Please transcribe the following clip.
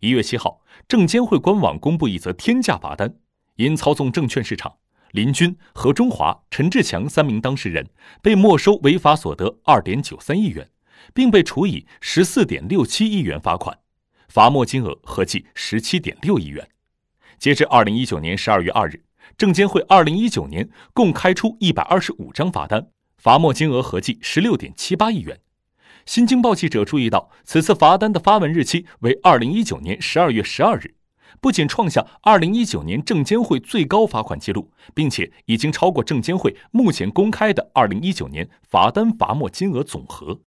一月七号，证监会官网公布一则天价罚单，因操纵证券市场，林军、何中华、陈志强三名当事人被没收违法所得二点九三亿元，并被处以十四点六七亿元罚款，罚没金额合计十七点六亿元。截至二零一九年十二月二日，证监会二零一九年共开出一百二十五张罚单，罚没金额合计十六点七八亿元。新京报记者注意到，此次罚单的发文日期为二零一九年十二月十二日，不仅创下二零一九年证监会最高罚款记录，并且已经超过证监会目前公开的二零一九年罚单罚没金额总和。